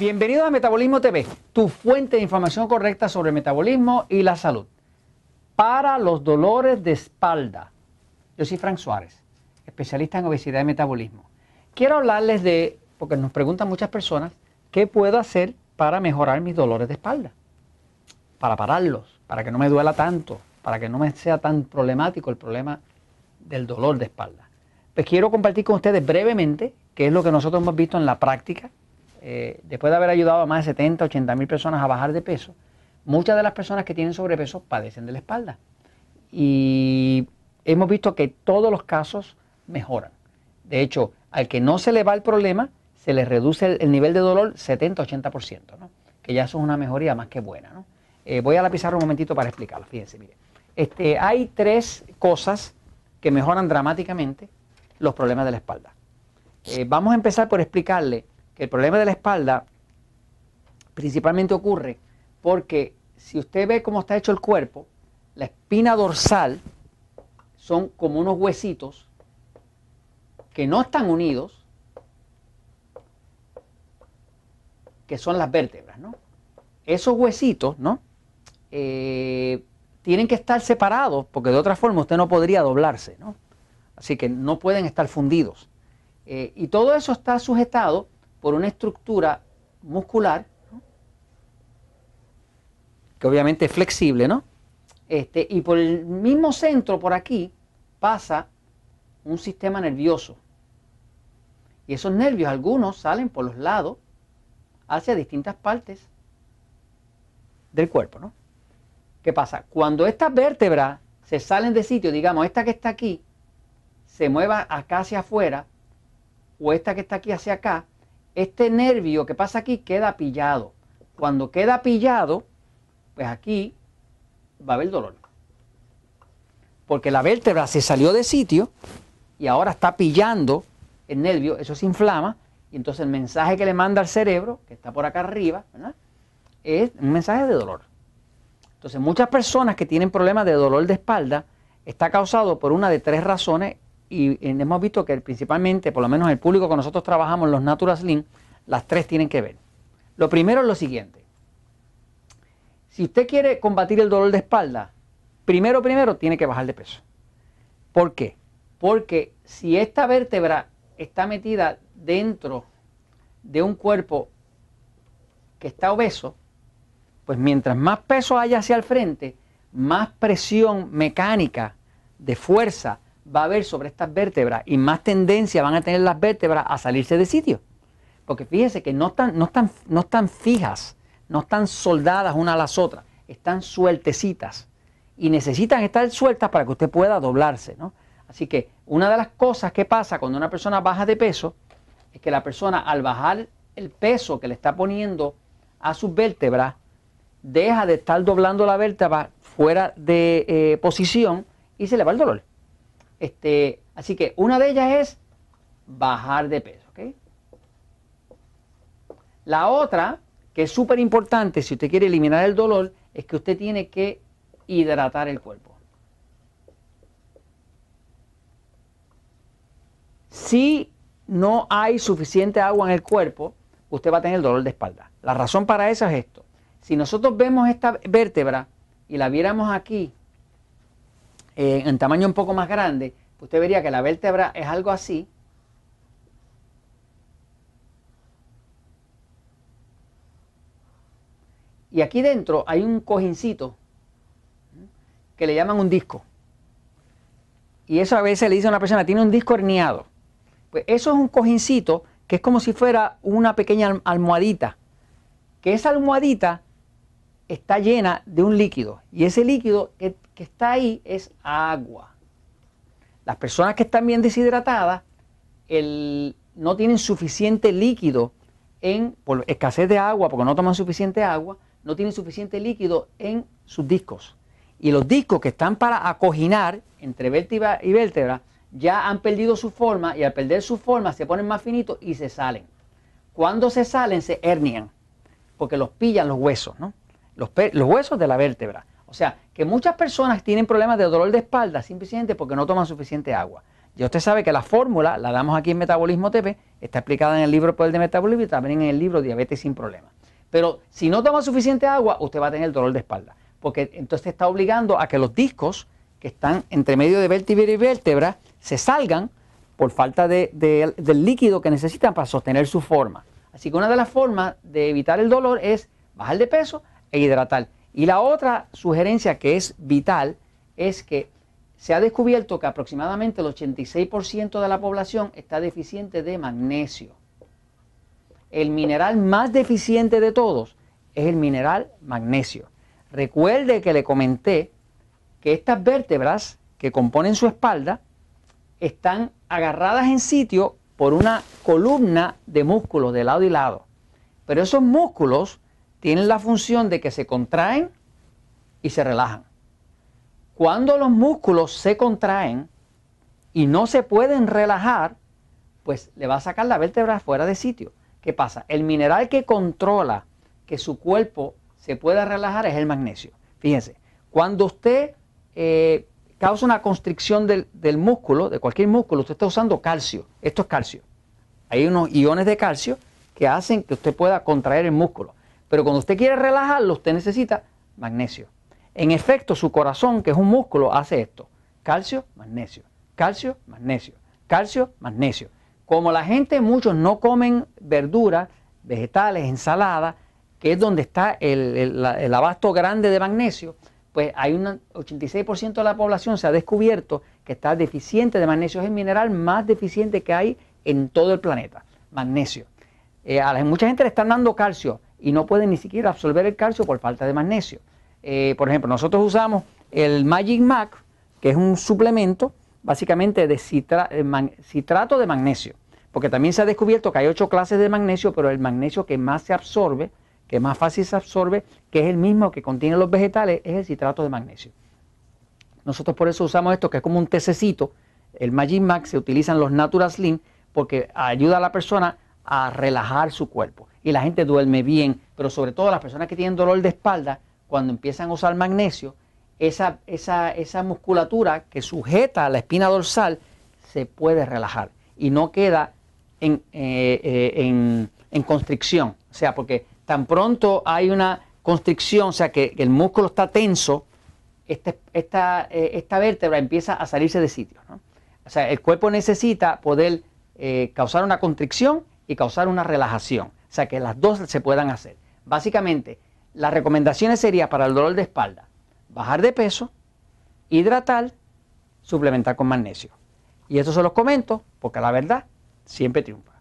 Bienvenido a Metabolismo TV, tu fuente de información correcta sobre el metabolismo y la salud. Para los dolores de espalda, yo soy Frank Suárez, especialista en obesidad y metabolismo. Quiero hablarles de, porque nos preguntan muchas personas, ¿qué puedo hacer para mejorar mis dolores de espalda? Para pararlos, para que no me duela tanto, para que no me sea tan problemático el problema del dolor de espalda. Pues quiero compartir con ustedes brevemente qué es lo que nosotros hemos visto en la práctica eh, después de haber ayudado a más de 70, 80 mil personas a bajar de peso, muchas de las personas que tienen sobrepeso padecen de la espalda. Y hemos visto que todos los casos mejoran. De hecho, al que no se le va el problema, se le reduce el, nivel de dolor 70-80%, que ya eso es una mejoría más que buena. Eh, voy a la un momentito para explicarlo. Fíjense, mire. Este, hay tres cosas que mejoran dramáticamente los problemas de la espalda. Eh, vamos a empezar por explicarle el problema de la espalda principalmente ocurre porque si usted ve cómo está hecho el cuerpo, la espina dorsal son como unos huesitos que no están unidos, que son las vértebras, ¿no? Esos huesitos, ¿no? Eh, tienen que estar separados porque de otra forma usted no podría doblarse, ¿no? Así que no pueden estar fundidos. Eh, y todo eso está sujetado por una estructura muscular, que obviamente es flexible, ¿no? Este, y por el mismo centro, por aquí, pasa un sistema nervioso. Y esos nervios, algunos salen por los lados hacia distintas partes del cuerpo, ¿no? ¿Qué pasa? Cuando estas vértebras se salen de sitio, digamos, esta que está aquí, se mueva acá hacia afuera, o esta que está aquí hacia acá, este nervio que pasa aquí queda pillado. Cuando queda pillado, pues aquí va a haber dolor. Porque la vértebra se salió de sitio y ahora está pillando el nervio, eso se inflama y entonces el mensaje que le manda al cerebro, que está por acá arriba, es un mensaje de dolor. Entonces muchas personas que tienen problemas de dolor de espalda está causado por una de tres razones y hemos visto que principalmente, por lo menos el público con nosotros trabajamos, los Natural Slim, las tres tienen que ver. Lo primero es lo siguiente. Si usted quiere combatir el dolor de espalda, primero, primero tiene que bajar de peso. ¿Por qué? Porque si esta vértebra está metida dentro de un cuerpo que está obeso, pues mientras más peso haya hacia el frente, más presión mecánica de fuerza va a haber sobre estas vértebras y más tendencia van a tener las vértebras a salirse de sitio. Porque fíjese que no están, no están, no están fijas, no están soldadas una a las otras, están sueltecitas. Y necesitan estar sueltas para que usted pueda doblarse. ¿no? Así que una de las cosas que pasa cuando una persona baja de peso es que la persona al bajar el peso que le está poniendo a sus vértebras, deja de estar doblando la vértebra fuera de eh, posición y se le va el dolor. Este, así que una de ellas es bajar de peso. La otra, que es súper importante si usted quiere eliminar el dolor, es que usted tiene que hidratar el cuerpo. Si no hay suficiente agua en el cuerpo, usted va a tener dolor de espalda. La razón para eso es esto. Si nosotros vemos esta vértebra y la viéramos aquí, eh, en tamaño un poco más grande, pues usted vería que la vértebra es algo así. Y aquí dentro hay un cojincito que le llaman un disco. Y eso a veces le dice a una persona, tiene un disco herniado. Pues eso es un cojincito que es como si fuera una pequeña almohadita. Que esa almohadita está llena de un líquido. Y ese líquido que está ahí es agua. Las personas que están bien deshidratadas no tienen suficiente líquido en, por escasez de agua, porque no toman suficiente agua, no tienen suficiente líquido en sus discos. Y los discos que están para acoginar entre vértebra y vértebra ya han perdido su forma y al perder su forma se ponen más finitos y se salen. Cuando se salen se hernian, porque los pillan los huesos, ¿no? Los, huesos de la vértebra. O sea, que muchas personas tienen problemas de dolor de espalda simplemente porque no toman suficiente agua. Ya usted sabe que la fórmula la damos aquí en Metabolismo TV Está explicada en el libro Poder de Metabolismo y también en el libro Diabetes sin Problemas. Pero si no toma suficiente agua, usted va a tener dolor de espalda. Porque entonces está obligando a que los discos que están entre medio de vértebra y vértebra se salgan por falta de, del líquido que necesitan para sostener su forma. Así que una de las formas de evitar el dolor es bajar de peso e hidratar. Y la otra sugerencia que es vital es que se ha descubierto que aproximadamente el 86% de la población está deficiente de magnesio. El mineral más deficiente de todos es el mineral magnesio. Recuerde que le comenté que estas vértebras que componen su espalda están agarradas en sitio por una columna de músculos de lado y lado. Pero esos músculos tienen la función de que se contraen y se relajan. Cuando los músculos se contraen y no se pueden relajar, pues le va a sacar la vértebra fuera de sitio. ¿Qué pasa? El mineral que controla que su cuerpo se pueda relajar es el magnesio. Fíjense, cuando usted eh, causa una constricción del, músculo, de cualquier músculo, usted está usando calcio. Esto es calcio. Hay unos iones de calcio que hacen que usted pueda contraer el músculo. Pero cuando usted quiere relajarlo, usted necesita magnesio. En efecto, su corazón, que es un músculo, hace esto. Calcio, magnesio. Calcio, magnesio. Calcio, magnesio. Como la gente, muchos no comen verduras, vegetales, ensaladas, que es donde está el abasto grande de magnesio, pues hay un 86% de la población se ha descubierto que está deficiente de magnesio. Es el mineral más deficiente que hay en todo el planeta, magnesio. Eh, a mucha gente le están dando calcio y no pueden ni siquiera absorber el calcio por falta de magnesio. Eh, por ejemplo, nosotros usamos el Magic Mac, que es un suplemento básicamente de eh, citrato de magnesio, porque también se ha descubierto que hay ocho clases de magnesio, pero el magnesio que más se absorbe que más fácil se absorbe, que es el mismo que contienen los vegetales, es el citrato de magnesio. Nosotros por eso usamos esto, que es como un tececito. El Magic Max se utilizan los Natural Slim porque ayuda a la persona a relajar su cuerpo. Y la gente duerme bien, pero sobre todo las personas que tienen dolor de espalda, cuando empiezan a usar magnesio, esa, esa, esa musculatura que sujeta la espina dorsal se puede relajar y no queda en, eh, eh, en, en constricción. O sea, porque tan pronto hay una constricción, o sea que, el músculo está tenso, este, esta, eh, esta, vértebra empieza a salirse de sitio. O sea, el cuerpo necesita poder causar una constricción y causar una relajación. O sea, que las dos se puedan hacer. Básicamente, las recomendaciones serían para el dolor de espalda, bajar de peso, hidratar, suplementar con magnesio. Y eso se los comento porque la verdad siempre triunfa.